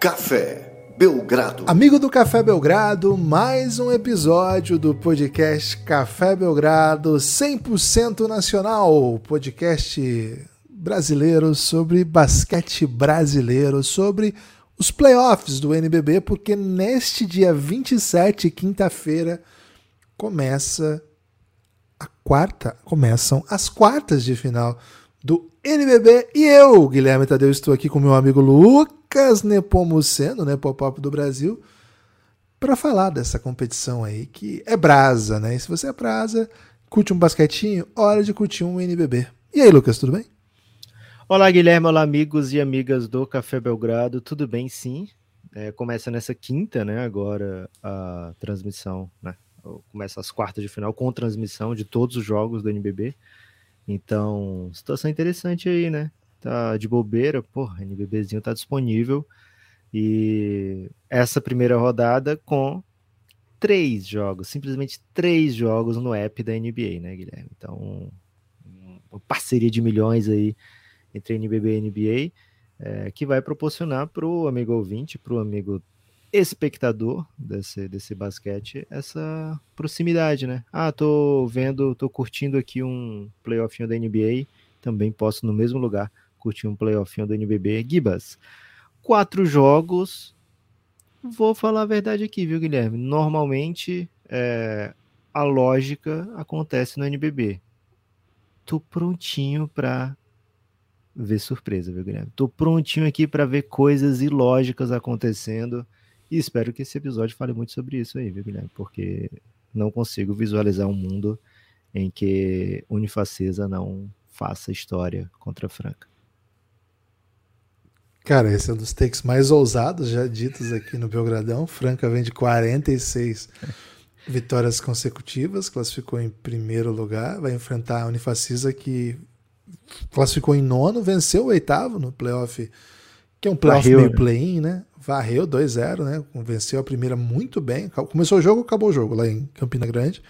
Café Belgrado. Amigo do Café Belgrado, mais um episódio do podcast Café Belgrado 100% nacional, podcast brasileiro sobre basquete brasileiro, sobre os playoffs do NBB, porque neste dia 27, quinta-feira, começa a quarta, começam as quartas de final do NBB e eu, Guilherme Tadeu, estou aqui com meu amigo Lucas Nepomuceno, né, Pop-Up do Brasil, para falar dessa competição aí que é brasa, né? E se você é brasa, curte um basquetinho, hora de curtir um NBB. E aí, Lucas, tudo bem? Olá, Guilherme, olá, amigos e amigas do Café Belgrado, tudo bem? Sim. É, começa nessa quinta, né? Agora a transmissão, né? Começa as quartas de final com transmissão de todos os jogos do NBB. Então, situação interessante aí, né? Tá de bobeira, porra, NBBzinho tá disponível. E essa primeira rodada com três jogos, simplesmente três jogos no app da NBA, né, Guilherme? Então, uma parceria de milhões aí entre NBB e NBA, é, que vai proporcionar para o amigo ouvinte, para o amigo espectador desse, desse basquete essa proximidade, né? Ah, tô vendo, tô curtindo aqui um playoffinho da NBA, também posso no mesmo lugar curtir um playoffinho da NBB. Gibas, quatro jogos, vou falar a verdade aqui, viu, Guilherme? Normalmente é, a lógica acontece no NBB. Tô prontinho para ver surpresa, viu, Guilherme? Tô prontinho aqui para ver coisas ilógicas acontecendo e espero que esse episódio fale muito sobre isso aí, viu, Guilherme? Porque não consigo visualizar um mundo em que Unifacesa não faça história contra a Franca. Cara, esse é um dos takes mais ousados já ditos aqui no Belgradão. Franca vem de 46 vitórias consecutivas, classificou em primeiro lugar, vai enfrentar a Unifacisa que classificou em nono, venceu o oitavo no playoff, que é um playoff Varreu, meio né? play-in, né? varreu 2-0, né? Venceu a primeira muito bem. Começou o jogo, acabou o jogo lá em Campina Grande.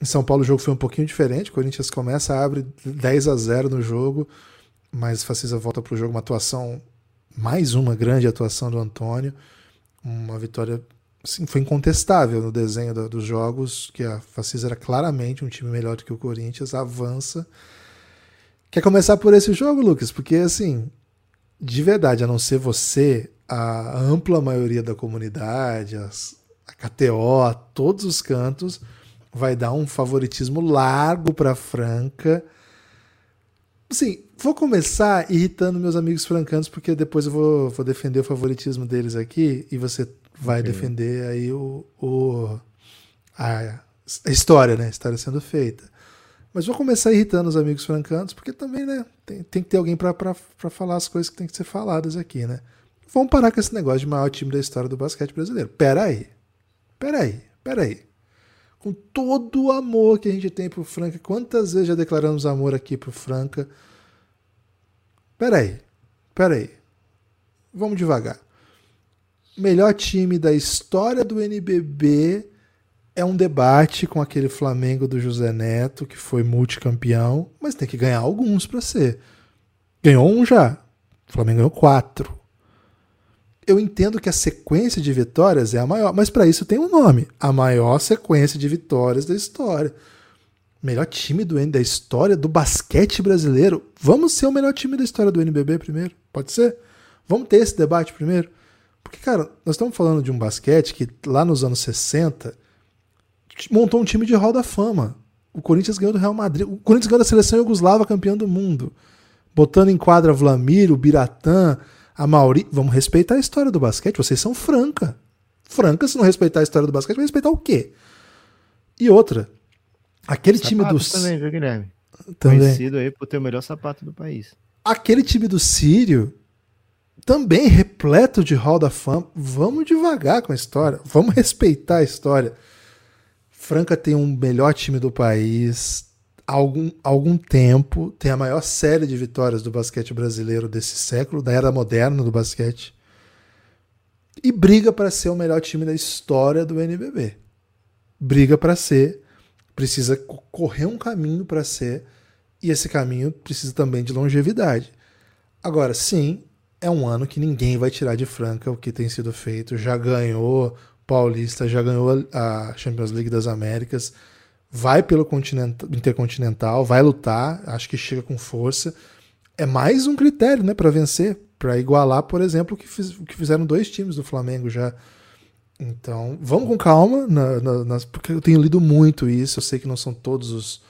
Em São Paulo o jogo foi um pouquinho diferente. O Corinthians começa, abre 10 a 0 no jogo, mas Facisa volta para o jogo. Uma atuação, mais uma grande atuação do Antônio. Uma vitória, assim, foi incontestável no desenho do, dos jogos, que a Facisa era claramente um time melhor do que o Corinthians. Avança. Quer começar por esse jogo, Lucas? Porque, assim, de verdade, a não ser você, a ampla maioria da comunidade, as, a KTO, todos os cantos, vai dar um favoritismo largo para Franca. Sim, vou começar irritando meus amigos francanos, porque depois eu vou, vou defender o favoritismo deles aqui e você vai okay. defender aí o, o a, a, história, né? A história sendo feita. Mas vou começar irritando os amigos francanos, porque também, né? Tem, tem que ter alguém para falar as coisas que tem que ser faladas aqui, né? Vamos parar com esse negócio de maior time da história do basquete brasileiro. Pera aí. Pera aí. Pera aí. Com todo o amor que a gente tem pro Franca, quantas vezes já declaramos amor aqui pro Franca? Pera aí. Pera aí. Vamos devagar. Melhor time da história do NBB é um debate com aquele Flamengo do José Neto, que foi multicampeão, mas tem que ganhar alguns para ser. Ganhou um já. O Flamengo ganhou quatro eu entendo que a sequência de vitórias é a maior, mas para isso tem um nome: a maior sequência de vitórias da história. Melhor time do da história do basquete brasileiro. Vamos ser o melhor time da história do NBB primeiro? Pode ser? Vamos ter esse debate primeiro? Porque, cara, nós estamos falando de um basquete que lá nos anos 60 montou um time de Hall da Fama. O Corinthians ganhou do Real Madrid. O Corinthians ganhou da seleção Yugoslava campeão do mundo. Botando em quadra Vlamir, o Biratã, a Mauri, vamos respeitar a história do basquete, vocês são franca. Franca, se não respeitar a história do basquete, vai respeitar o quê? E outra, aquele sapato time do. também, viu, Guilherme? Também. Conhecido aí por ter o melhor sapato do país. Aquele time do Sírio, também repleto de Hall da Fama. Vamos devagar com a história, vamos respeitar a história. Franca tem um melhor time do país, algum, algum tempo, tem a maior série de vitórias do basquete brasileiro desse século, da era moderna do basquete, e briga para ser o melhor time da história do NBB. Briga para ser, precisa correr um caminho para ser, e esse caminho precisa também de longevidade. Agora, sim, é um ano que ninguém vai tirar de Franca o que tem sido feito. Já ganhou Paulista, já ganhou a Champions League das Américas, vai pelo Intercontinental, vai lutar, acho que chega com força. É mais um critério né, para vencer, para igualar, por exemplo, o que, fiz, que fizeram dois times do Flamengo já. Então, vamos com calma, na, na, porque eu tenho lido muito isso. Eu sei que não são todos os,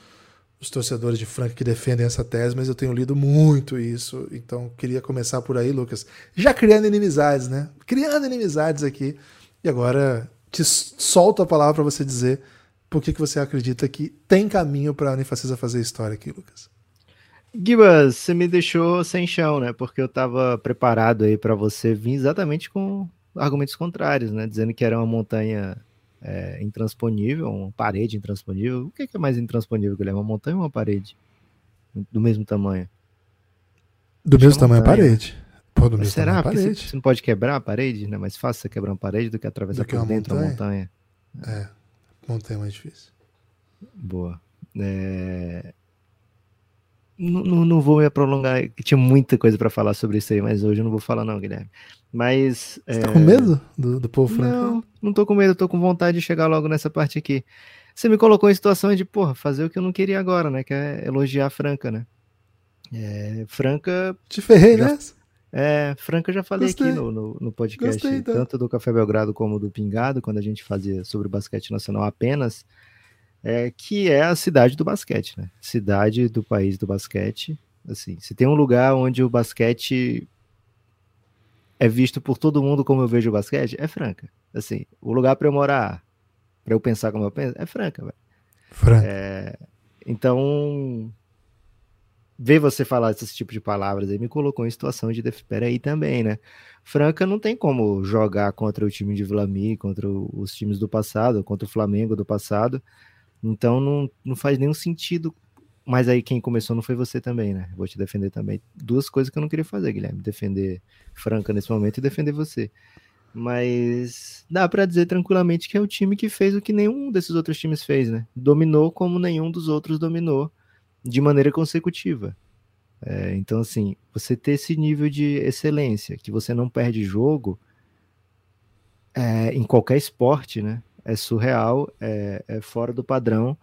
os torcedores de Franca que defendem essa tese, mas eu tenho lido muito isso. Então, queria começar por aí, Lucas. Já criando inimizades, né? Criando inimizades aqui. E agora te solto a palavra para você dizer por que, que você acredita que tem caminho para a Unifacisa fazer história aqui, Lucas. Gibas, você me deixou sem chão, né? Porque eu estava preparado aí para você vir exatamente com argumentos contrários, né? Dizendo que era uma montanha é, intransponível, uma parede intransponível. O que é, mais intransponível, Guilherme? Uma montanha ou uma parede? Do mesmo tamanho? Do Acho mesmo tamanho a parede. Pô, do mesmo será? Tamanho parede. Você, você, não pode quebrar a parede? Não é mais fácil você quebrar uma parede do que atravessar do que por dentro montanha? montanha? É, montanha é mais difícil. Boa. É... Não, não, vou me prolongar, tinha muita coisa para falar sobre isso aí, mas hoje eu não vou falar não, Guilherme. Mas... Você é... tá com medo do, do povo franco? Não, não tô com medo, tô com vontade de chegar logo nessa parte aqui. Você me colocou em situação de, porra, fazer o que eu não queria agora, né? Que é elogiar a Franca, né? É, Franca... Te ferrei, já... né? É, Franca eu já falei Gostei. aqui no, no, no podcast, Gostei, então. tanto do Café Belgrado como do Pingado, quando a gente fazia sobre o basquete nacional apenas é, que é a cidade do basquete, né? Cidade do país do basquete. Assim, se tem um lugar onde o basquete é visto por todo mundo como eu vejo o basquete, é Franca. Assim, o lugar para eu morar, para eu pensar como eu penso, é Franca, velho. Franca. É, então, ver você falar esse tipo de palavras aí me colocou em situação de peraí também, né? Franca não tem como jogar contra o time de Vlamir, contra os times do passado, contra o Flamengo do passado, então não, não faz nenhum sentido. Mas aí quem começou não foi você também, né? Vou te defender também. Duas coisas que eu não queria fazer, Guilherme: defender Franca nesse momento e defender você. Mas dá para dizer tranquilamente que é o time que fez o que nenhum desses outros times fez, né? Dominou como nenhum dos outros dominou de maneira consecutiva. É, então, assim, você ter esse nível de excelência, que você não perde jogo é, em qualquer esporte, né? é surreal, é, é, fora do padrão.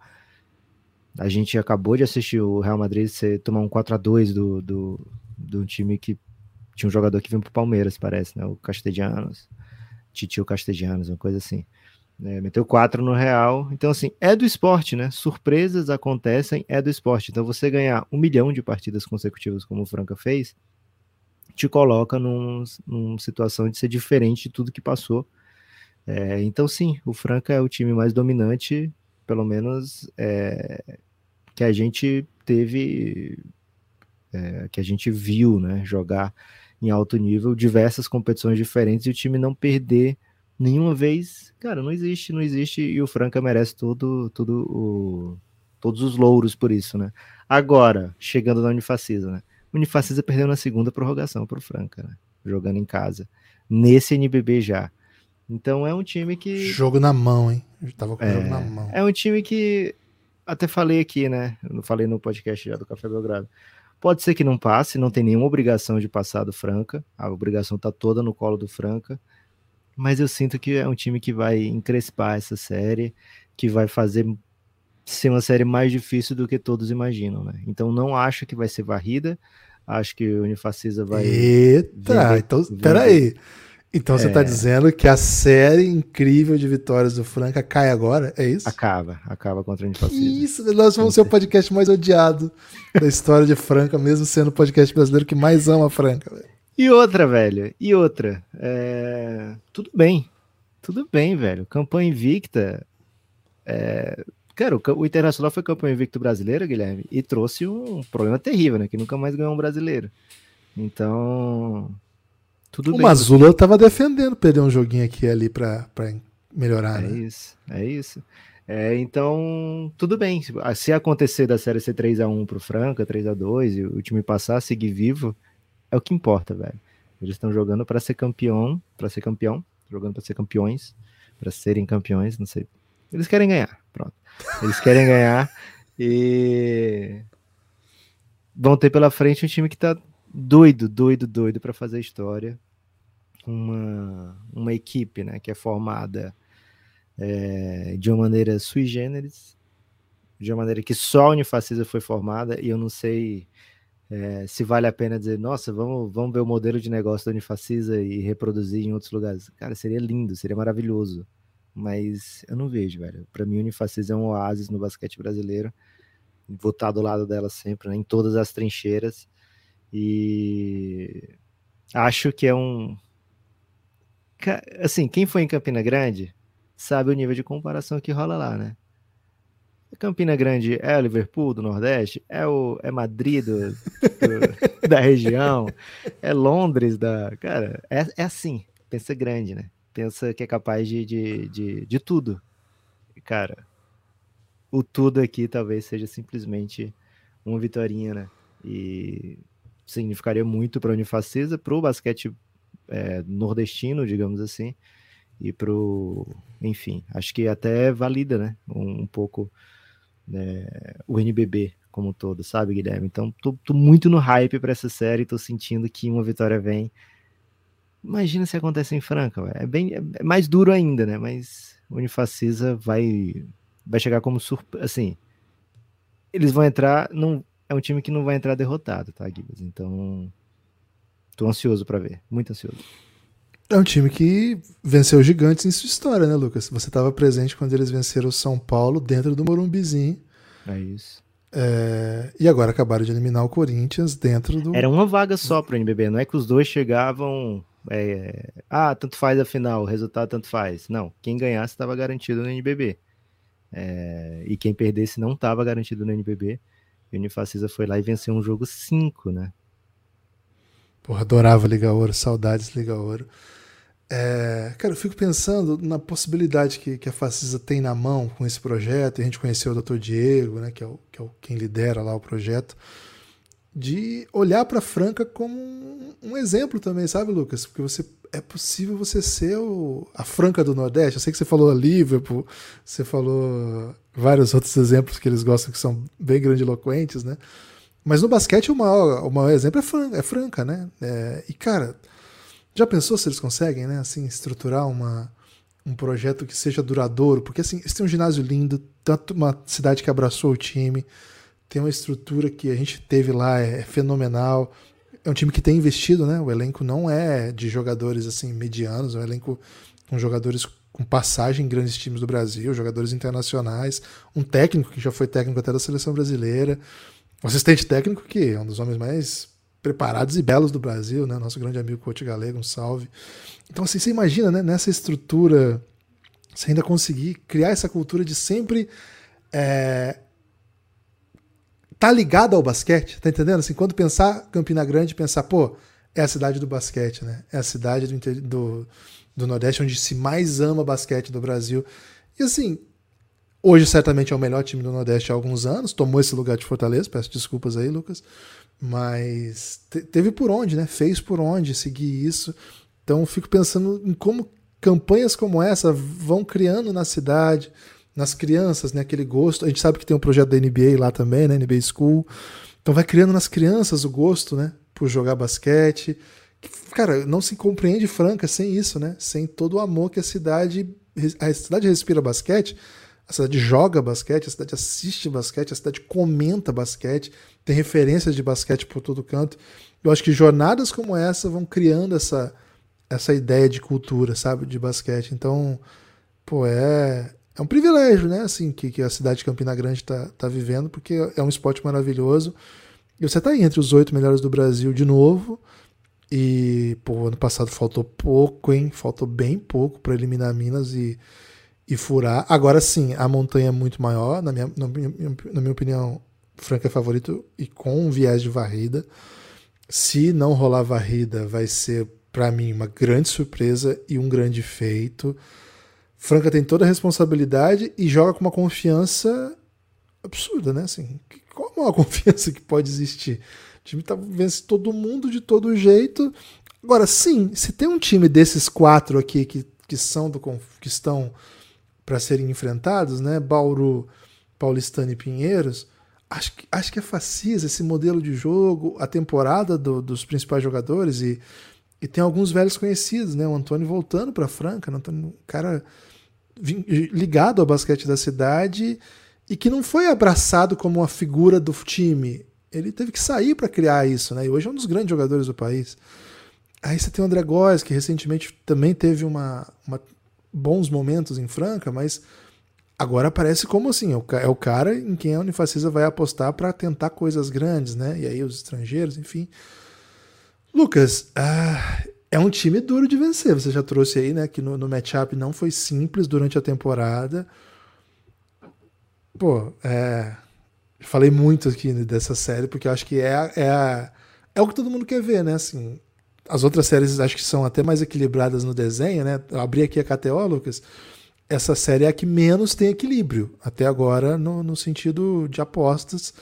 A gente acabou de assistir o Real Madrid ser, tomar um 4 a 2 do, do, do time que tinha um jogador que veio pro Palmeiras, parece, né? O Castellanos, Titio Castellanos, uma coisa assim. É, meteu 4 no Real. Então, assim, é do esporte, né? Surpresas acontecem, é do esporte. Então, você ganhar um milhão de partidas consecutivas, como o Franca fez, te coloca num, numa situação de ser diferente de tudo que passou é, então, sim, o Franca é o time mais dominante, pelo menos é, que a gente teve, é, que a gente viu né, jogar em alto nível, diversas competições diferentes e o time não perder nenhuma vez. Cara, não existe, não existe e o Franca merece tudo, tudo o, todos os louros por isso, né? Agora, chegando na Unifacisa, né? Unifacisa perdeu na segunda prorrogação para o Franca, né? jogando em casa. Nesse NBB já. Então é um time que. Jogo na mão, hein? Eu tava com é, jogo na mão. É um time que. Até falei aqui, né? Eu falei no podcast já do Café Belgrado. Pode ser que não passe, não tem nenhuma obrigação de passar do Franca. A obrigação tá toda no colo do Franca. Mas eu sinto que é um time que vai encrespar essa série, que vai fazer ser uma série mais difícil do que todos imaginam, né? Então não acho que vai ser varrida. Acho que o Unifacisa vai. Eita, então, peraí. aí então você está é... dizendo que a série incrível de vitórias do Franca cai agora? É isso? Acaba, acaba contra a Antifascismo. Isso, nós vamos ser o podcast mais odiado da história de Franca, mesmo sendo o podcast brasileiro que mais ama a Franca. Velho. E outra, velho, e outra. É... Tudo bem, tudo bem, velho. Campanha invicta. É... Cara, o Internacional foi campeão invicto brasileiro, Guilherme, e trouxe um problema terrível, né? Que nunca mais ganhou um brasileiro. Então, tudo o bem. O Mazula estava defendendo perder um joguinho aqui e ali para melhorar. É né? isso, é isso. É, então, tudo bem. Se acontecer da série ser 3x1 pro Franca, 3x2, e o time passar, seguir vivo, é o que importa, velho. Eles estão jogando para ser campeão, para ser campeão, jogando para ser campeões, para serem campeões, não sei. Eles querem ganhar, pronto. Eles querem ganhar e vão ter pela frente um time que tá doido, doido, doido para fazer história. Uma, uma equipe né, que é formada é, de uma maneira sui generis, de uma maneira que só a Unifacisa foi formada, e eu não sei é, se vale a pena dizer, nossa, vamos, vamos ver o modelo de negócio da Unifacisa e reproduzir em outros lugares. Cara, seria lindo, seria maravilhoso. Mas eu não vejo, velho. Para mim, a Unifacisa é um oásis no basquete brasileiro. Vou estar do lado dela sempre, né, em todas as trincheiras. E acho que é um. Assim, quem foi em Campina Grande sabe o nível de comparação que rola lá, né? Campina Grande é o Liverpool do Nordeste, é o é Madrid do, do, da região, é Londres da. Cara, é, é assim. Pensa grande, né? Pensa que é capaz de, de, de, de tudo. Cara, o tudo aqui talvez seja simplesmente uma vitória, né? E significaria muito para a Unifacisa, para o basquete é, nordestino, digamos assim, e para o. Enfim, acho que até valida, né? Um, um pouco né, o NBB como um todo, sabe, Guilherme? Então, tô, tô muito no hype para essa série, tô sentindo que uma vitória vem. Imagina se acontece em Franca, é bem é mais duro ainda, né? Mas o Unifacisa vai vai chegar como surpresa, assim, eles vão entrar, não é um time que não vai entrar derrotado, tá, Guilherme? Então, tô ansioso para ver, muito ansioso. É um time que venceu gigantes em sua história, né, Lucas? Você estava presente quando eles venceram o São Paulo dentro do Morumbizinho. É isso. É... E agora acabaram de eliminar o Corinthians dentro do. Era uma vaga só para o NBB, não é que os dois chegavam. É... Ah, tanto faz a final, o resultado tanto faz. Não, quem ganhasse estava garantido no NBB. É... E quem perdesse não estava garantido no NBB. E o Unifacisa foi lá e venceu um jogo 5, né? Porra, adorava Liga Ouro, saudades Liga Ouro. É, cara, eu fico pensando na possibilidade que, que a Facisa tem na mão com esse projeto, e a gente conheceu o Dr. Diego, né, que, é o, que é o, quem lidera lá o projeto, de olhar para Franca como um, um, exemplo também, sabe, Lucas? Porque você é possível você ser o, a Franca do Nordeste. Eu sei que você falou a Liverpool, você falou vários outros exemplos que eles gostam que são bem grandiloquentes, né? Mas no basquete o maior, o maior exemplo é Franca, é Franca né? É, e, cara já pensou se eles conseguem, né, assim, estruturar uma, um projeto que seja duradouro? Porque assim, eles têm um ginásio lindo, tanto uma cidade que abraçou o time, tem uma estrutura que a gente teve lá, é, é fenomenal. É um time que tem investido, né? O elenco não é de jogadores assim medianos, é um elenco com jogadores com passagem em grandes times do Brasil, jogadores internacionais, um técnico que já foi técnico até da seleção brasileira, um assistente técnico que é um dos homens mais preparados e belos do Brasil, né? Nosso grande amigo Coach Galego, um salve. Então, assim, você imagina, né? Nessa estrutura, você ainda conseguir criar essa cultura de sempre é, tá ligado ao basquete, tá entendendo? Assim, quando pensar Campina Grande, pensar, pô, é a cidade do basquete, né? É a cidade do, do, do Nordeste onde se mais ama basquete do Brasil. E assim, hoje certamente é o melhor time do Nordeste há alguns anos, tomou esse lugar de Fortaleza, peço desculpas aí, Lucas. Mas teve por onde, né? Fez por onde seguir isso. Então fico pensando em como campanhas como essa vão criando na cidade, nas crianças, né? Aquele gosto. A gente sabe que tem um projeto da NBA lá também, né? NBA School. Então vai criando nas crianças o gosto, né? Por jogar basquete. Cara, não se compreende Franca sem isso, né? Sem todo o amor que a cidade. A cidade respira basquete a cidade joga basquete, a cidade assiste basquete, a cidade comenta basquete, tem referências de basquete por todo canto. Eu acho que jornadas como essa vão criando essa, essa ideia de cultura, sabe, de basquete. Então, pô, é, é um privilégio, né, assim, que, que a cidade de Campina Grande está tá vivendo, porque é um esporte maravilhoso. E você está aí entre os oito melhores do Brasil de novo. E, pô, ano passado faltou pouco, hein? Faltou bem pouco para eliminar Minas e e furar. Agora sim, a montanha é muito maior, na minha, na minha, na minha opinião, Franca é favorito e com um viés de varrida. Se não rolar varrida, vai ser para mim uma grande surpresa e um grande feito. Franca tem toda a responsabilidade e joga com uma confiança absurda, né? Assim, qual a maior confiança que pode existir? O time tá, vence todo mundo de todo jeito. Agora, sim, se tem um time desses quatro aqui que, que são do que estão para serem enfrentados, né? Bauru, Paulistano e Pinheiros. acho que, acho que é Facisa esse modelo de jogo, a temporada do, dos principais jogadores e, e tem alguns velhos conhecidos, né? O Antônio voltando para Franca, né? Antônio, um cara ligado ao basquete da cidade e que não foi abraçado como uma figura do time. Ele teve que sair para criar isso, né? E hoje é um dos grandes jogadores do país. Aí você tem o André Góes, que recentemente também teve uma, uma, bons momentos em Franca, mas agora parece como assim, é, é o cara em quem a Unifacisa vai apostar para tentar coisas grandes, né? E aí os estrangeiros, enfim. Lucas, ah, é um time duro de vencer. Você já trouxe aí, né, que no, no matchup não foi simples durante a temporada. Pô, é, falei muito aqui dessa série porque eu acho que é, é, é o que todo mundo quer ver, né? Assim, as outras séries acho que são até mais equilibradas no desenho, né? Eu abri aqui a KTO, Lucas. Essa série é a que menos tem equilíbrio, até agora, no, no sentido de apostas,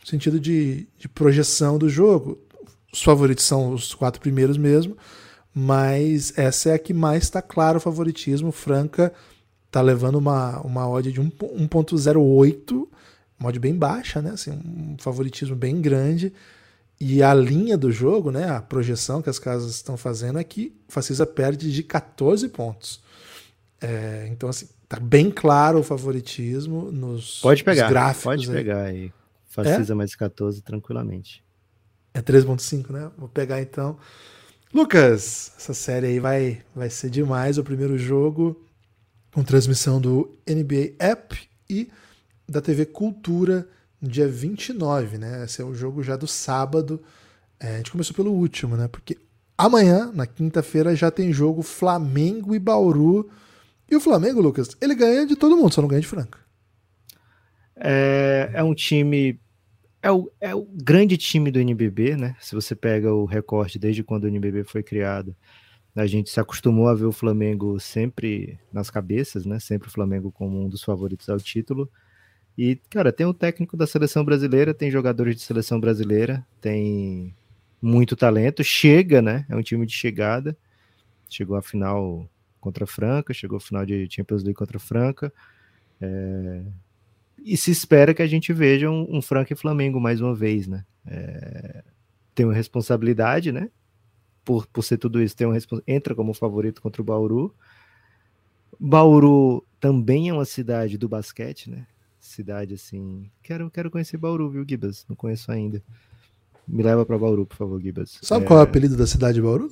no sentido de, de projeção do jogo. Os favoritos são os quatro primeiros mesmo, mas essa é a que mais está claro o favoritismo. Franca está levando uma, uma odd de 1.08, uma odd bem baixa, né? Assim, um favoritismo bem grande. E a linha do jogo, né, a projeção que as casas estão fazendo é que o Facisa perde de 14 pontos. É, então, assim, tá bem claro o favoritismo nos, pode pegar, nos gráficos. Pode aí. pegar aí. Facisa é? mais 14 tranquilamente. É 3.5, né? Vou pegar então. Lucas, essa série aí vai, vai ser demais. O primeiro jogo com transmissão do NBA App e da TV Cultura no dia 29, né? Esse é o jogo já do sábado. É, a gente começou pelo último, né? Porque amanhã, na quinta-feira, já tem jogo Flamengo e Bauru. E o Flamengo, Lucas, ele ganha de todo mundo, só não ganha de Franca. É, é um time. É o, é o grande time do NBB, né? Se você pega o recorte desde quando o NBB foi criado, a gente se acostumou a ver o Flamengo sempre nas cabeças, né? Sempre o Flamengo como um dos favoritos ao título. E, cara, tem o técnico da seleção brasileira, tem jogadores de seleção brasileira, tem muito talento, chega, né? É um time de chegada. Chegou à final contra a Franca, chegou à final de Champions League contra a Franca. É... E se espera que a gente veja um, um Franca e Flamengo mais uma vez, né? É... Tem uma responsabilidade, né? Por, por ser tudo isso, tem um entra como favorito contra o Bauru. Bauru também é uma cidade do basquete, né? Cidade assim. Quero, quero conhecer Bauru, viu, Gibas? Não conheço ainda. Me leva para Bauru, por favor, Gibas. Sabe é... qual é o apelido da cidade de Bauru?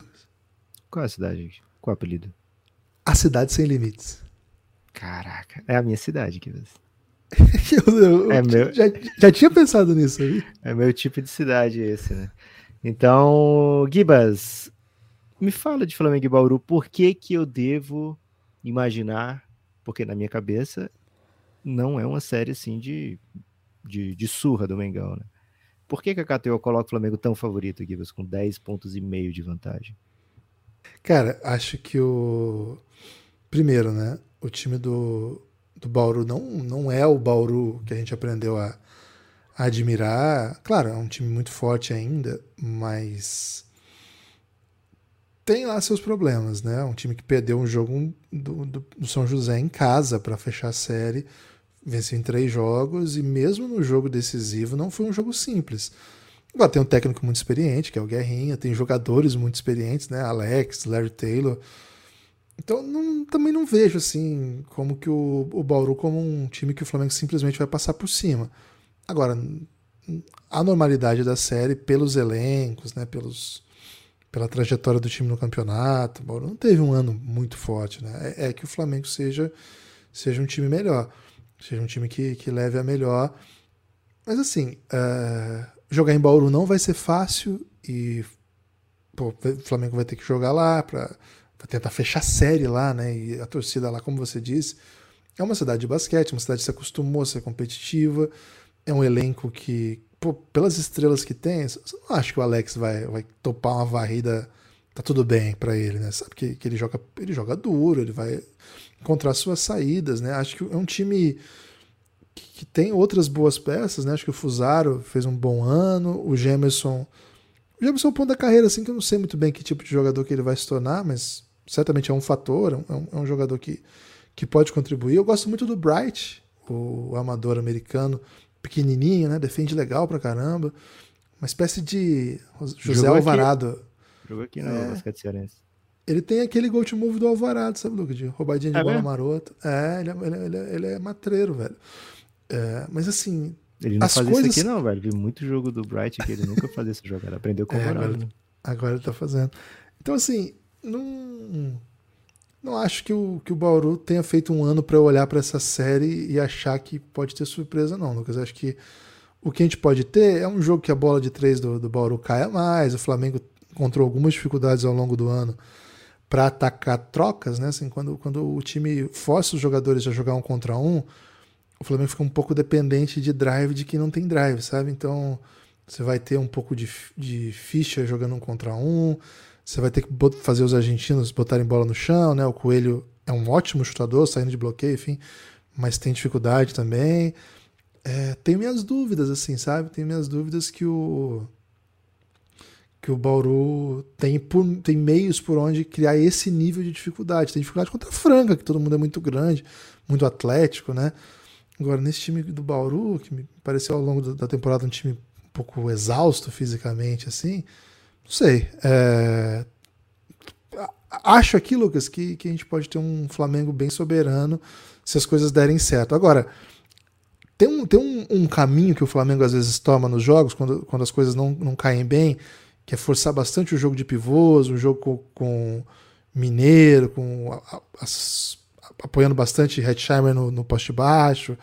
Qual é a cidade? Qual é o apelido? A cidade sem limites. Caraca, é a minha cidade, Gibas. eu, eu, é meu... já, já tinha pensado nisso aí. É meu tipo de cidade esse, né? Então, Gibas, me fala de Flamengo e Bauru, por que que eu devo imaginar, porque na minha cabeça não é uma série assim de, de, de surra do Mengão, né? Por que, que a KTO coloca o Flamengo tão favorito, Gibas, com 10 pontos e meio de vantagem? Cara, acho que o. Primeiro, né? O time do, do Bauru não, não é o Bauru que a gente aprendeu a, a admirar. Claro, é um time muito forte ainda, mas tem lá seus problemas, né? Um time que perdeu um jogo do, do, do São José em casa para fechar a série venceu em três jogos e mesmo no jogo decisivo não foi um jogo simples. Agora tem um técnico muito experiente, que é o Guerrinha, tem jogadores muito experientes, né? Alex, Larry Taylor. Então não, também não vejo assim como que o, o Bauru como um time que o Flamengo simplesmente vai passar por cima. Agora, a normalidade da série, pelos elencos, né? Pelos, pela trajetória do time no campeonato, Bauru não teve um ano muito forte, né? É, é que o Flamengo seja, seja um time melhor seja um time que, que leve a melhor. Mas assim, uh, jogar em Bauru não vai ser fácil e pô, o Flamengo vai ter que jogar lá para tentar fechar série lá, né? E a torcida lá, como você disse, é uma cidade de basquete, uma cidade que se acostumou a ser competitiva, é um elenco que, pô, pelas estrelas que tem, você não acha que o Alex vai, vai topar uma varrida, tá tudo bem para ele, né? Sabe que, que ele joga ele joga duro, ele vai encontrar suas saídas, né? Acho que é um time que tem outras boas peças, né? Acho que o Fusaro fez um bom ano, o Gemerson. O Gemerson é um ponto da carreira, assim, que eu não sei muito bem que tipo de jogador que ele vai se tornar, mas certamente é um fator, é um, é um jogador que, que pode contribuir. Eu gosto muito do Bright, o amador americano, pequenininho, né? Defende legal pra caramba. Uma espécie de José Jogou aqui. Alvarado. Jogou aqui no É. basquete cearense. Ele tem aquele go to move do Alvarado, sabe, Lucas? De roubadinha de É bola mesmo? marota. É, ele é, ele é- ele é- ele é matreiro, velho. É, mas assim, Ele não As fazia coisas- isso aqui, não, velho. Vi muito jogo do Bright que ele nunca fazia essa jogada. Aprendeu com o É, Alvarado, agora- né? agora ele tá fazendo. Então, assim, não. Não acho que o, que o Bauru tenha feito um ano pra eu olhar pra essa série e achar que pode ter surpresa, não, Lucas. Acho que o que a gente pode ter é um jogo que a bola de três do, do Bauru caia mais. O Flamengo encontrou algumas dificuldades ao longo do ano para atacar trocas, né? Assim, quando, quando o time força os jogadores a jogar um contra um, o Flamengo fica um pouco dependente de drive de quem não tem drive, sabe? Então você vai ter um pouco de, de ficha jogando um contra um, você vai ter que fazer os argentinos botarem bola no chão, né? O Coelho é um ótimo chutador, saindo de bloqueio, enfim, mas tem dificuldade também. É, tenho minhas dúvidas, assim, sabe? Tenho minhas dúvidas que o que o Bauru tem, por- tem meios por onde criar esse nível de dificuldade. Tem dificuldade contra a Franca, que todo mundo é muito grande, muito atlético, né? Agora, nesse time do Bauru, que me pareceu ao longo da temporada um time um pouco exausto fisicamente, assim, não sei. É, Acho aqui, Lucas, que, que a gente pode ter um Flamengo bem soberano se as coisas derem certo. Agora, tem um, tem um, um caminho que o Flamengo às vezes toma nos jogos, quando, quando as coisas não, não caem bem, que é forçar bastante o jogo de pivôs, um jogo com, com Mineiro, com as- apoiando bastante Hetzheimer no, no poste baixo,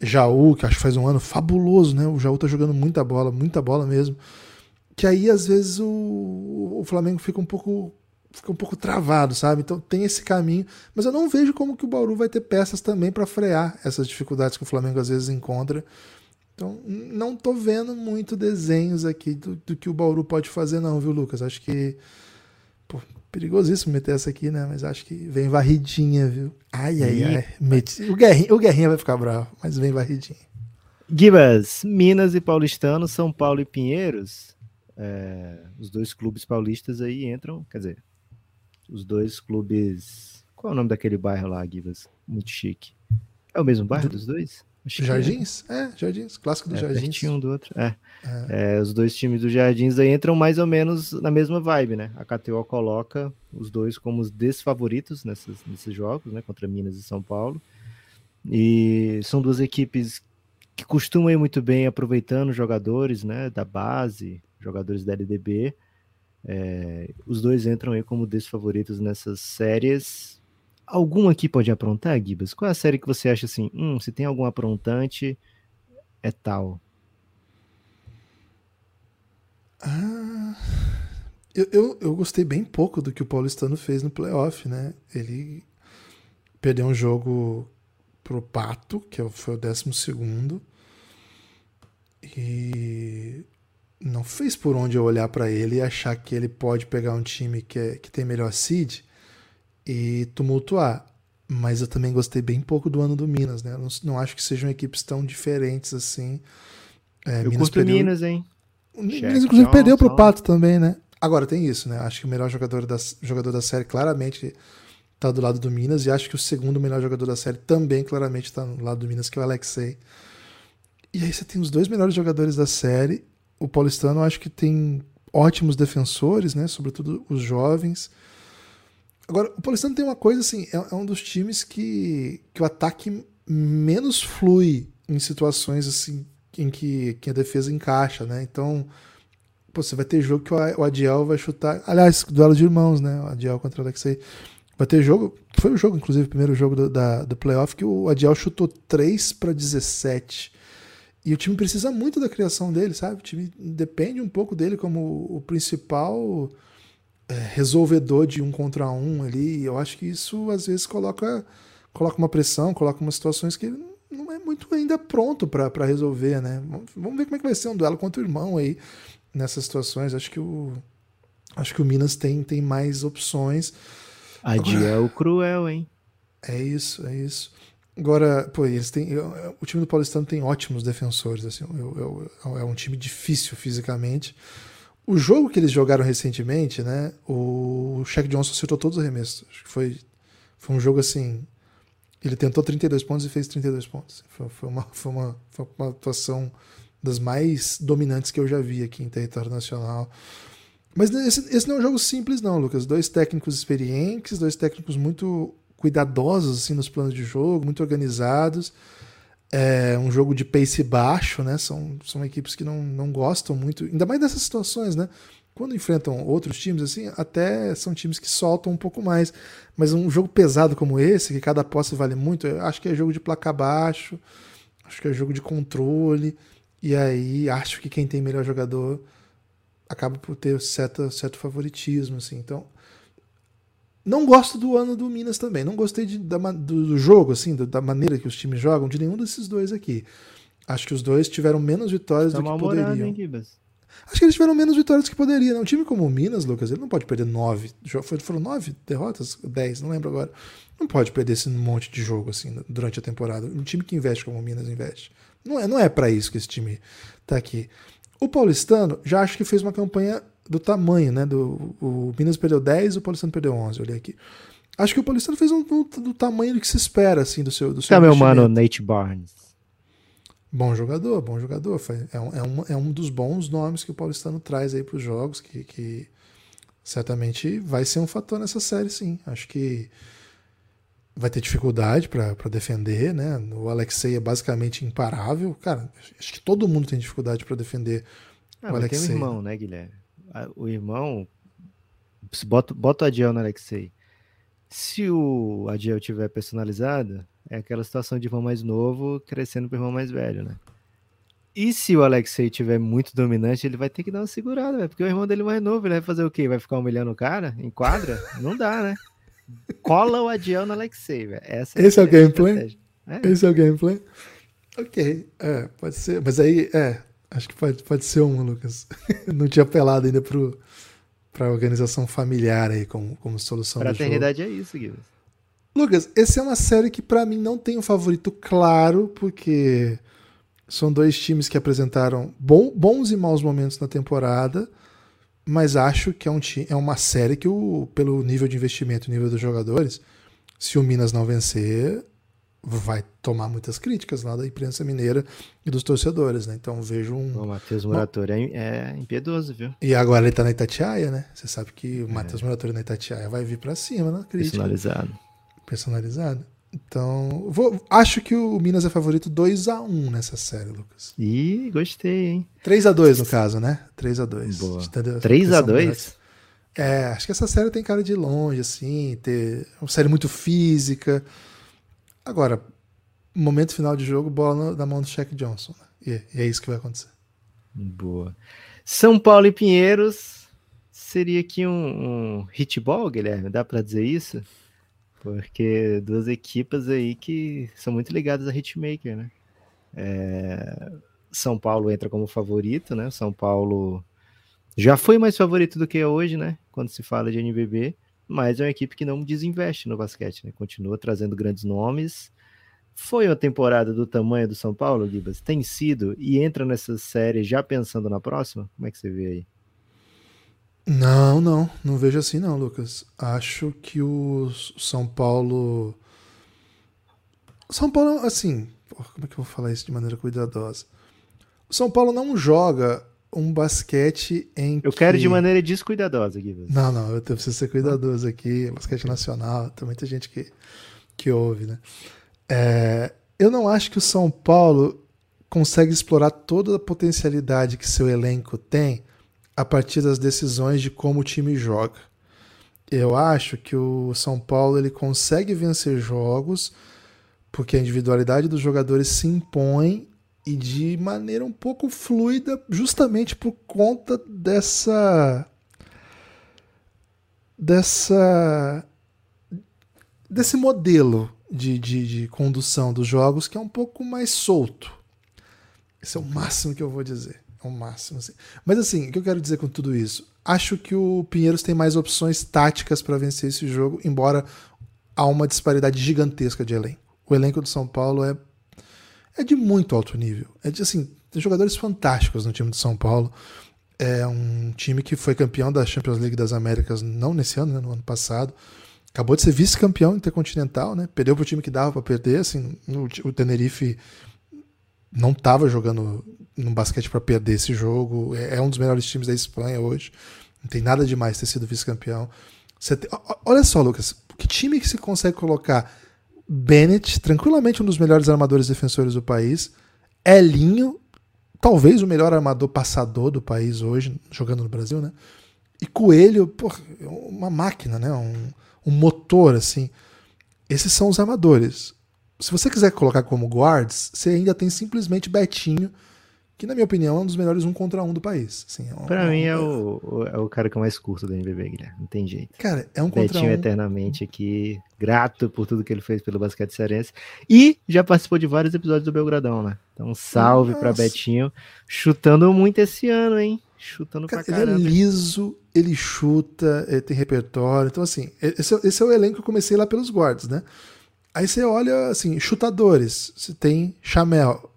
Jaú, que acho que faz um ano fabuloso, né? O Jaú tá jogando muita bola, muita bola mesmo. Que aí, às vezes, o, o Flamengo fica um pouco fica um pouco travado, sabe? Então tem esse caminho, mas eu não vejo como que o Bauru vai ter peças também para frear essas dificuldades que o Flamengo às vezes encontra. Então não tô vendo muito desenhos aqui do, do que o Bauru pode fazer não, viu, Lucas? Acho que pô, perigosíssimo meter essa aqui, né? Mas acho que vem varridinha, viu? Ai, ai, ai. Meti... O, Guerrinha, o Guerrinha vai ficar bravo, mas vem varridinha. Gibas, Minas e Paulistano, São Paulo e Pinheiros. É, os dois clubes paulistas aí entram, quer dizer, os dois clubes. Qual é o nome daquele bairro lá, Gibas? Muito chique. É o mesmo bairro dos dois? Acho é. Jardins? É, Jardins. Clássico do É, Jardins. um do outro. É. É, os dois times do Jardins aí entram mais ou menos na mesma vibe, né? A KTO coloca os dois como os desfavoritos nessas, nesses jogos, né? Contra Minas e São Paulo. E são duas equipes que costumam ir muito bem aproveitando jogadores, né? Da base, jogadores da LDB. É, os dois entram aí como desfavoritos nessas séries. Algum aqui pode aprontar, Gibas? Qual é a série que você acha assim? Hum, se tem algum aprontante, é tal. Ah, eu, eu, eu gostei bem pouco do que o Paulistano fez no playoff, né? Ele perdeu um jogo pro Pato, que foi o décimo segundo, e não fez por onde eu olhar para ele e achar que ele pode pegar um time que, é, que tem melhor seed e tumultuar. Mas eu também gostei bem pouco do ano do Minas, né? Eu não, não acho que sejam equipes tão diferentes assim. É, Eu curto perdeu- Minas, hein? o Minas, inclusive, Johnson. perdeu pro Pato também, né? Agora tem isso, né? Acho que o melhor jogador da, jogador da série claramente tá do lado do Minas, e acho que o segundo melhor jogador da série também claramente tá no lado do Minas, que é o Alexei. E aí você tem os dois melhores jogadores da série. O Paulistano, acho que tem ótimos defensores, né? Sobretudo os jovens. Agora, o Paulistano tem uma coisa assim: é, é um dos times que, que o ataque menos flui em situações assim em que, que a defesa encaixa, né? Então, pô, você vai ter jogo que o Adiel vai chutar. Aliás, duelo de irmãos, né? O Adiel contra o Alexei. Vai ter jogo. Foi o jogo, inclusive, o primeiro jogo do, da, do playoff, que o Adiel chutou 3 para 17. E o time precisa muito da criação dele, sabe? O time depende um pouco dele como o principal é, resolvedor de um contra um ali. E eu acho que isso às vezes coloca, coloca uma pressão, coloca umas situações que ele não é muito ainda pronto para resolver, né? Vamos- ver como é que vai ser um duelo contra o irmão aí nessas situações. Acho que o acho que o Minas tem, tem mais opções. Adiel Cruel, hein? É isso, é isso. Agora, pô, eles têm, o time do Paulistano tem ótimos defensores, assim, eu- eu- é um time difícil fisicamente. O jogo que eles jogaram recentemente, né, o Shaq Johnson acertou todos os arremessos. Acho que foi, foi um jogo assim Ele tentou 32 pontos e fez 32 pontos. Foi, foi, uma, foi, uma, foi uma atuação das mais dominantes que eu já vi aqui em território nacional. Mas esse, esse não é um jogo simples, não, Lucas. Dois técnicos experientes, dois técnicos muito cuidadosos assim, nos planos de jogo, muito organizados. É um jogo de pace baixo, né? São, são equipes que não, não gostam muito, ainda mais dessas situações, né? Quando enfrentam outros times, assim, até são times que soltam um pouco mais. Mas um jogo pesado como esse, que cada posse vale muito, acho que é jogo de placa baixo, acho que é jogo de controle. E aí acho que quem tem melhor jogador acaba por ter certo, certo favoritismo, assim. Então, não gosto do ano do Minas também. Não gostei de, da, do, jogo, assim, da, maneira que os times jogam, de nenhum desses dois aqui. Acho que os dois tiveram menos vitórias tá do que poderiam. Hein, Acho que eles tiveram menos vitórias do que poderiam. Né? Um time como o Minas, Lucas, ele não pode perder nove. Foram nove derrotas? Dez, não lembro agora. Não pode perder esse monte de jogo assim durante a temporada. Um time que investe como o Minas investe. Não é, não é para isso que esse time tá aqui. O Paulistano já acho que fez uma campanha do tamanho, né? Do, o Minas perdeu 10, o Paulistano perdeu 11. Olhei aqui. Acho que o Paulistano fez um, um, do tamanho do que se espera, assim, do seu. Do seu tá, meu mano, Nate Barnes. Bom jogador, bom jogador. É um, é, um, é um dos bons nomes que o Paulistano traz aí para os jogos, que, que certamente vai ser um fator nessa série, sim. Acho que vai ter dificuldade para defender, né? O Alexei é basicamente imparável. Cara, acho que todo mundo tem dificuldade para defender ah, o Alexei. Tem um irmão, né, Guilherme? O irmão. Bota, bota o Adiel no Alexei. Se o Adiel tiver personalizado, é aquela situação de irmão mais novo crescendo para irmão mais velho, né? E se o Alexei tiver muito dominante, ele vai ter que dar uma segurada, véio, porque o irmão dele mais novo, ele vai fazer o quê? Vai ficar humilhando o cara em quadra? Não dá, né? cola o Adiel no Alexei, velho. É Esse é o gameplay? É. Esse é o gameplay? Ok, é, pode ser. Mas aí, é, acho que pode, pode ser um, Lucas. Não tinha apelado ainda pro, pra organização familiar aí como, como solução Fraternidade do jogo. é isso, Guilherme. Lucas, essa é uma série que para mim não tem um favorito claro, porque são dois times que apresentaram bom, bons e maus momentos na temporada mas acho que é, um, é uma série que, o, pelo nível de investimento, nível dos jogadores, se o Minas não vencer, vai tomar muitas críticas lá da imprensa mineira e dos torcedores, né? Então vejo um. O Matheus Moratori uma... é, é impiedoso, viu? E agora ele tá na Itatiaia, né? Você sabe que o é. Matheus Moratori na Itatiaia vai vir para cima na crítica. Personalizado. Personalizado. Então, vou, acho que o Minas é favorito 2 a 1 nessa série, Lucas. Ih, gostei, hein? 3 a 2 no caso, né? 3 a 2 Boa. 3 a 2 É, acho que essa série tem cara de longe, assim, ter uma série muito física. Agora, momento final de jogo, bola na mão do Shaq Johnson. Né? E, é isso que vai acontecer. Boa. São Paulo e Pinheiros seria aqui um, um hitball, Guilherme? Dá para dizer isso? Porque duas equipas aí que são muito ligadas a hitmaker, né? É... São Paulo entra como favorito, né? São Paulo já foi mais favorito do que é hoje, né? Quando se fala de NBB, mas é uma equipe que não desinveste no basquete, né? Continua trazendo grandes nomes. Foi uma temporada do tamanho do São Paulo, Gibas? Tem sido e entra nessa série já pensando na próxima? Como é que você vê aí? Não, não, não vejo assim não, Lucas. Acho que o São Paulo. São Paulo, assim, como é que eu vou falar isso de maneira cuidadosa? O São Paulo não joga um basquete em Eu que... quero de maneira descuidadosa, Guilherme. Não, não, eu preciso ser cuidadoso aqui. Basquete nacional, tem muita gente que, que ouve, né? É, eu não acho que o São Paulo consegue explorar toda a potencialidade que seu elenco tem a partir das decisões de como o time joga. Eu acho que o São Paulo ele consegue vencer jogos porque a individualidade dos jogadores se impõe e de maneira um pouco fluida, justamente por conta dessa dessa desse modelo de, de, de condução dos jogos que é um pouco mais solto. Esse é o máximo que eu vou dizer. É o máximo. Assim. Mas assim, o que eu quero dizer com tudo isso? Acho que o Pinheiros tem mais opções táticas para vencer esse jogo, embora há uma disparidade gigantesca de elenco. O elenco do São Paulo é, é de muito alto nível. É de, assim, tem jogadores fantásticos no time do São Paulo. É um time que foi campeão da Champions League das Américas, não nesse ano, né, no ano passado. acabou de ser vice-campeão intercontinental, né? Perdeu para o time que dava para perder, assim, o, o Tenerife não estava jogando no basquete para perder esse jogo. É, é, um dos melhores times da Espanha hoje. Não tem nada demais ter sido vice-campeão. Olha só, Lucas, que time que se consegue colocar Bennett, tranquilamente um dos melhores armadores defensores do país, Elinho, talvez o melhor armador passador do país hoje, jogando no Brasil, né? E Coelho, porra, uma máquina, né? Um, um motor, assim. Esses são os armadores. Se você quiser colocar como guards, você ainda tem simplesmente Betinho, que na minha opinião é um dos melhores um contra um do país. Assim, é pra mim é o, é o cara que eu mais curto do NBB, Guilherme. Não tem jeito. Cara, é um Betinho contra um. eternamente aqui, grato por tudo que ele fez pelo basquete cearense. E já participou de vários episódios do Belgradão, né? Então, salve Nossa. pra Betinho. Chutando muito esse ano, hein? Chutando cara, pra caramba. Ele é liso, ele chuta, ele tem repertório. Então, assim, esse, é, esse é o elenco que eu comecei lá pelos guards, né? Aí você olha, assim, chutadores. Você tem Chamel,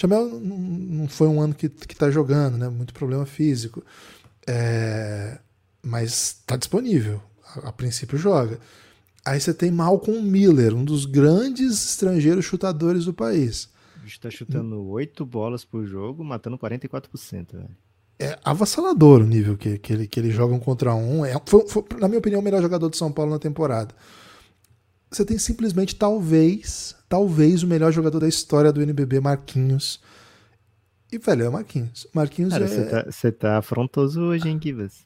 Jamel não foi um ano que, que tá jogando, né? Muito problema físico. É, mas tá disponível. A, a, princípio joga. Aí você tem Malcolm Miller, um dos grandes estrangeiros chutadores do país. Está chutando oito bolas por jogo, matando 44%. Velho. É avassalador o nível que, que, ele, que ele joga um contra um. É, foi, foi, na minha opinião, o melhor jogador de São Paulo na temporada. Você tem simplesmente, talvez, talvez o melhor jogador da história do NBB, Marquinhos. E, velho, é Marquinhos. Marquinhos Cara, é... Você tá, você tá afrontoso hoje, hein, Givas?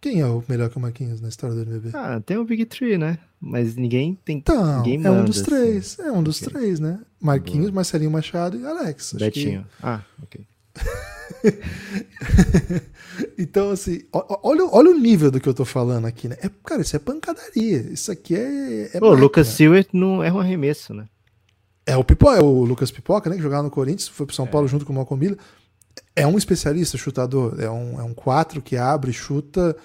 Quem é o melhor que o Marquinhos na história do NBB? Ah, tem o Big Tree, né? Mas ninguém tem. Então, ninguém manda, é um dos assim. três. É um dos okay. três, né? Marquinhos, Boa. Marcelinho Machado e Alex. Betinho. Que... Ah, ok. então, assim, olha, olha o nível do que eu tô falando aqui, né? É, cara, isso é pancadaria. Isso aqui é. é o Lucas Silver não é um arremesso, né? É o Pipoca, é o Lucas Pipoca, né? Que jogava no Corinthians, foi pro São é. Paulo junto com o Malcolm Miller. É um especialista chutador. É um, é um 4 que abre, chuta.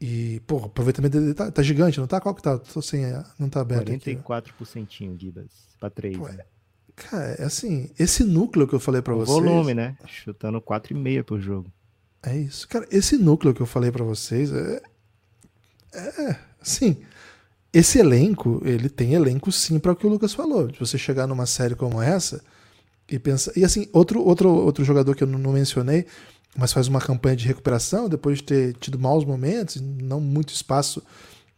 E, pô, o aproveitamento dele tá, tá, gigante, não tá? Qual que tá? Tô sem, não tá aberto 44% aqui. Gibas, pra 3, pô, né? Cara, é assim, esse núcleo que eu falei para vocês. Volume, né? Chutando 4,5 por jogo. É isso. Cara, esse núcleo que eu falei para vocês é. É, assim. Esse elenco, ele tem elenco sim para o que o Lucas falou. De você chegar numa série como essa e pensar. E assim, outro, outro, outro jogador que eu não mencionei, mas faz uma campanha de recuperação depois de ter tido maus momentos, não muito espaço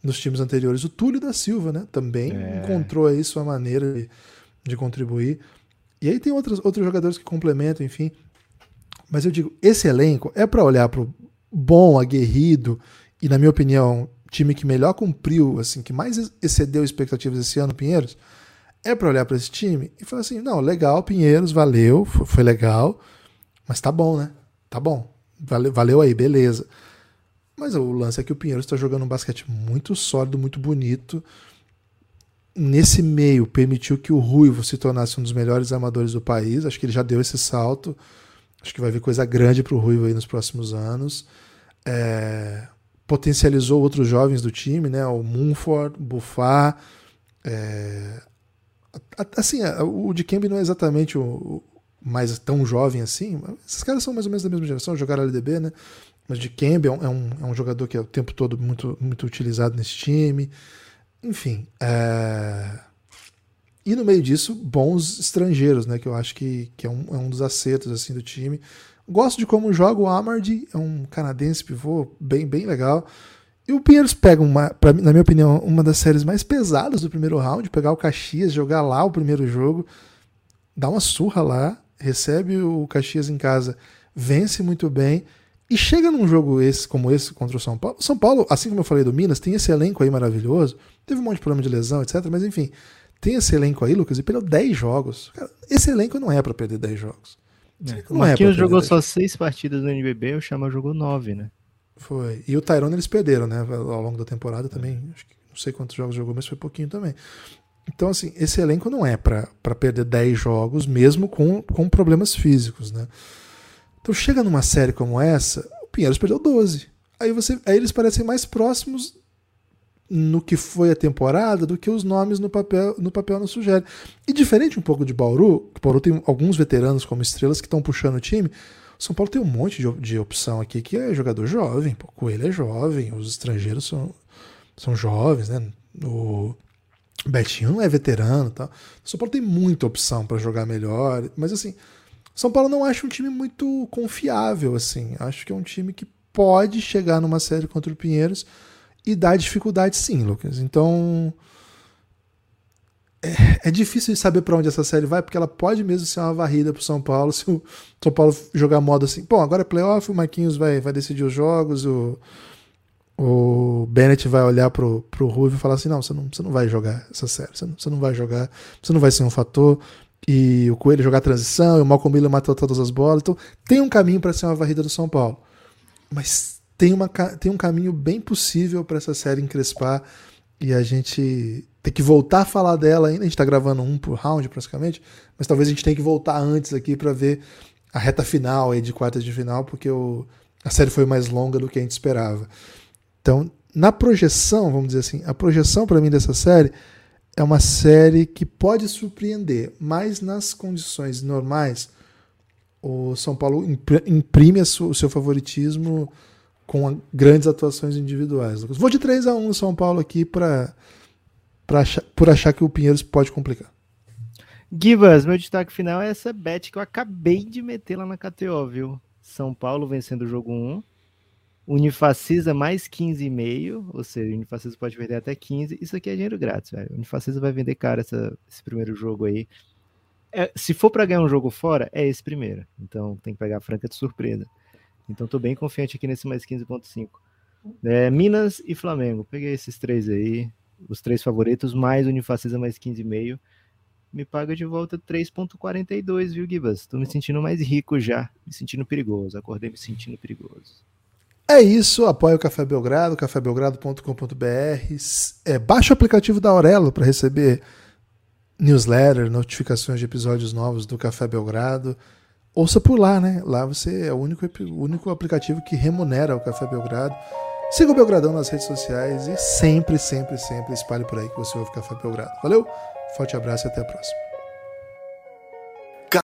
nos times anteriores. O Túlio da Silva, né? Também é. encontrou aí sua maneira de de contribuir. E aí tem outros, outros jogadores que complementam, enfim. Mas eu digo, esse elenco é para olhar para o bom, aguerrido e, na minha opinião, time que melhor cumpriu, assim, que mais excedeu expectativas esse ano, Pinheiros, é para olhar para esse time e falar assim: não, legal, Pinheiros, valeu, foi, foi, legal, mas tá bom, né? Tá bom, valeu, valeu aí, beleza. Mas o lance é que o Pinheiros está jogando um basquete muito sólido, muito bonito nesse meio permitiu que o Ruivo se tornasse um dos melhores armadores do país. Acho que ele já deu esse salto. Acho que vai vir coisa grande para o Ruivo aí nos próximos anos. É, potencializou outros jovens do time, né? O Munford, Buffar. É, assim, o de Kembe não é exatamente o, mais tão jovem assim. Esses caras são mais ou menos da mesma geração, jogaram LDB, né? Mas de Kembe é um, é um, é um jogador que é o tempo todo muito, muito utilizado nesse time. Enfim. É... E no meio disso, bons estrangeiros, né? Que eu acho que, que é, um, é um dos acertos assim, do time. Gosto de como joga o Amard, é um canadense pivô bem, bem legal. E o Pinheiros pega, uma, pra, na minha opinião, uma das séries mais pesadas do primeiro round, pegar o Caxias, jogar lá o primeiro jogo, dá uma surra lá, recebe o Caxias em casa, vence muito bem e chega num jogo esse como esse contra o São Paulo. São Paulo, assim como eu falei do Minas, tem esse elenco aí maravilhoso. Teve um monte de problema de lesão, etc. Mas enfim, tem esse elenco aí, Lucas, e perdeu 10 jogos. Cara, esse elenco não é para perder 10 jogos. É. O é Marquinhos é jogou só 6 partidas no NBB, o Chama jogou 9, né? Foi. E o Tyrone eles perderam, né? Ao longo da temporada também. Acho que não sei quantos jogos jogou, mas foi pouquinho também. Então, assim, esse elenco não é para perder 10 jogos, mesmo com, com problemas físicos, né? Então chega numa série como essa, o Pinheiros perdeu 12. Aí, você, aí eles parecem mais próximos no que foi a temporada do que os nomes no papel no papel não sugere. E diferente um pouco de Bauru, que Bauru tem alguns veteranos como estrelas que estão puxando o time, São Paulo tem um monte de, de opção aqui que é jogador jovem, pô, Coelho é jovem, os estrangeiros são são jovens, né? O Betinho é veterano. O São Paulo tem muita opção para jogar melhor, mas assim, São Paulo não acha um time muito confiável, assim. Acho que é um time que pode chegar numa série contra o Pinheiros e dar dificuldade, sim, Lucas. Então é, é difícil de saber para onde essa série vai, porque ela pode mesmo ser uma varrida pro São Paulo se o São Paulo jogar modo assim. Bom, agora é playoff, o Marquinhos vai, vai decidir os jogos, o, o Bennett vai olhar pro, pro Rubio e falar assim: não você, não, você não vai jogar essa série, você não, você não vai jogar, você não vai ser um fator. E o Coelho jogar transição, e o Malcolm Miller matou todas as bolas. Então tem um caminho para ser uma varrida do São Paulo. Mas tem, uma, tem um caminho bem possível para essa série encrespar e a gente ter que voltar a falar dela ainda. A gente está gravando um por round praticamente, mas talvez a gente tenha que voltar antes aqui para ver a reta final aí de quartas de final, porque o, a série foi mais longa do que a gente esperava. Então, na projeção, vamos dizer assim, a projeção para mim dessa série é uma série que pode surpreender, mas nas condições normais, o São Paulo imprime o seu favoritismo com grandes atuações individuais. Vou de 3 a 1 no São Paulo aqui para por achar que o Pinheiros pode complicar. Givas, meu destaque final é essa bet que eu acabei de meter lá na KTO, viu? São Paulo vencendo o jogo 1. Unifacisa mais 15,5, ou seja, o Unifacisa pode vender até 15. Isso aqui é dinheiro grátis, velho. Unifacisa vai vender caro essa, esse primeiro jogo aí. É, se for para ganhar um jogo fora, é esse primeiro. Então tem que pegar a franca de surpresa. Então tô bem confiante aqui nesse mais 15.5. É, Minas e Flamengo. Peguei esses três aí, os três favoritos, mais Unifacisa mais 15,5. Me paga de volta 3.42, viu, Gibas? Tô me sentindo mais rico já, me sentindo perigoso. Acordei me sentindo perigoso. É isso, apoia o Café Belgrado, cafébelgrado.com.br. É, baixa o aplicativo da Aurelo para receber newsletter, notificações de episódios novos do Café Belgrado ouça por lá, né? Lá você é o único, o único aplicativo que remunera o Café Belgrado. Siga o Belgradão nas redes sociais e sempre, sempre, sempre espalhe por aí que você ouve Café Belgrado. Valeu, forte abraço e até a próxima.